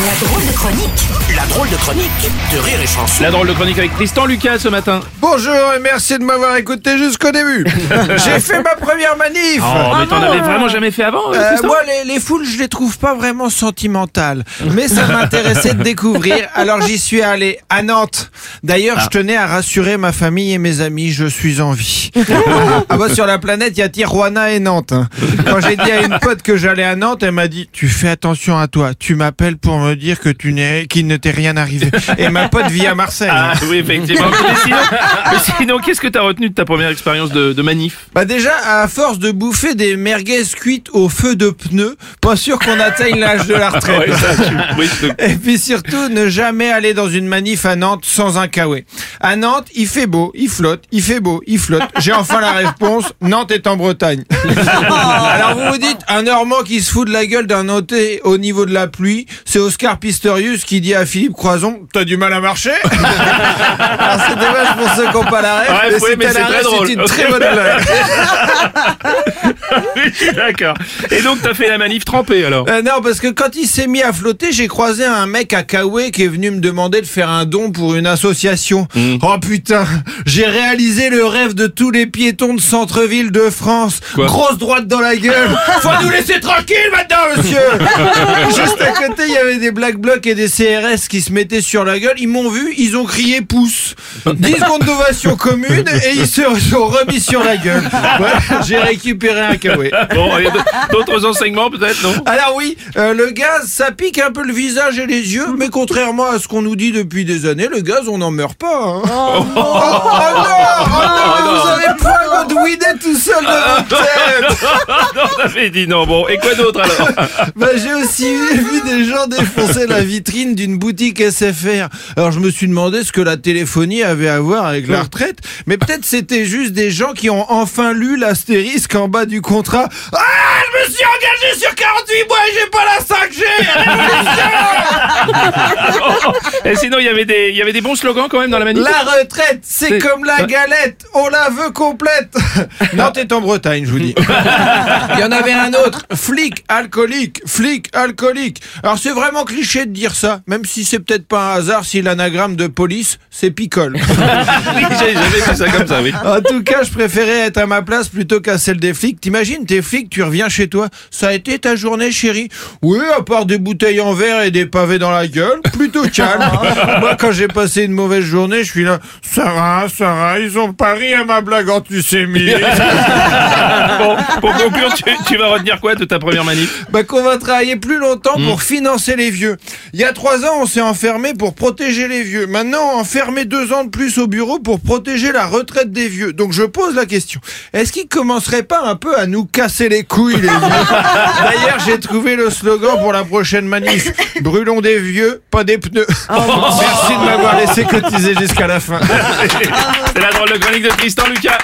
La drôle de chronique La drôle de chronique de Rire et Chanson. La drôle de chronique avec Tristan Lucas ce matin. Bonjour et merci de m'avoir écouté jusqu'au début. J'ai fait ma première manif. Oh, mais t'en avais vraiment jamais fait avant, euh, Euh, Tristan moi, les, les foules, je les trouve pas vraiment sentimentales. Mais ça m'intéressait de découvrir. Alors, j'y suis allé à Nantes. D'ailleurs, je tenais à rassurer ma famille et mes amis. Je suis en vie. ah bah, sur la planète, il y a Tijuana et Nantes. hein. Quand j'ai dit à une pote que j'allais à Nantes, elle m'a dit Tu fais attention à toi. Tu m'appelles pour me dire que tu n'es, qu'il ne t'est rien arrivé. Et ma pote vit à Marseille. Ah oui, effectivement. mais sinon, mais sinon, qu'est-ce que t'as retenu de ta première expérience de, de manif? Bah déjà, à force de bouffer des merguez cuites au feu de pneus, pas sûr qu'on atteigne l'âge de la retraite. Ouais, ça, tu- oui, je- Et puis surtout, ne jamais aller dans une manif à Nantes sans un kawaii. À Nantes, il fait beau, il flotte, il fait beau, il flotte. J'ai enfin la réponse, Nantes est en Bretagne. Alors vous vous dites, un Normand qui se fout de la gueule d'un noté au niveau de la pluie, c'est Oscar Pistorius qui dit à Philippe Croison, t'as du mal à marcher Alors c'est dommage pour ceux qui n'ont pas la rêve, Ouais, mais oui, mais très drôle. c'est une très bonne blague. D'accord. Et donc, t'as fait la manif trempée alors? Euh, non, parce que quand il s'est mis à flotter, j'ai croisé un mec à Kawe qui est venu me demander de faire un don pour une association. Mm. Oh putain, j'ai réalisé le rêve de tous les piétons de centre-ville de France. Quoi? Grosse droite dans la gueule. Faut nous laisser tranquille maintenant, monsieur. Juste à côté, il y avait des Black Blocs et des CRS qui se mettaient sur la gueule. Ils m'ont vu, ils ont crié pouce. 10 secondes d'ovation commune et ils se sont remis sur la gueule. Ouais, j'ai récupéré un Kawe. Bon, il y a d'autres enseignements peut-être, non? Alors oui, euh, le gaz, ça pique un peu le visage et les yeux, mais contrairement à ce qu'on nous dit depuis des années, le gaz, on n'en meurt pas. hein. Oh, oh non, oh non, vous avez pas votre Widet tout seul dans votre tête. Non, t'avais dit non. Bon, et quoi d'autre alors? Bah, j'ai aussi vu, vu des gens défoncer la vitrine d'une boutique SFR. Alors je me suis demandé ce que la téléphonie avait à voir avec la retraite, mais peut-être c'était juste des gens qui ont enfin lu l'astérisque en bas du contrat. Ah, je me suis engagé sur 48 mois et j'ai pas la 5G Et sinon, il y avait des, il y avait des bons slogans quand même dans la manif. La retraite, c'est comme la galette, on la veut complète. Nantes est en Bretagne, je vous dis. Il y en avait un autre, flic alcoolique, flic alcoolique. Alors c'est vraiment cliché de dire ça, même si c'est peut-être pas un hasard si l'anagramme de police, c'est picole. Oui, j'ai jamais fait ça comme ça, oui. En tout cas, je préférais être à ma place plutôt qu'à celle des flics. T'imagines, t'es flic, tu reviens chez toi. Ça a été ta journée, chérie Oui, à part des bouteilles en verre et des pavés dans la gueule, plutôt calme. Moi, quand j'ai passé une mauvaise journée, je suis là. Sarah, Sarah, ils ont pas ri à ma blague antisémite. Bon, pour conclure, tu, tu vas retenir quoi de ta première manif bah, qu'on va travailler plus longtemps pour financer les vieux. Il y a trois ans, on s'est enfermé pour protéger les vieux. Maintenant, enfermer deux ans de plus au bureau pour protéger la retraite des vieux. Donc je pose la question. Est-ce qu'ils commenceraient pas un peu à nous casser les couilles, les vieux? D'ailleurs, j'ai trouvé le slogan pour la prochaine manif. Brûlons des vieux, pas des pneus. Merci de m'avoir laissé cotiser jusqu'à la fin. C'est la drôle de chronique de Tristan Lucas.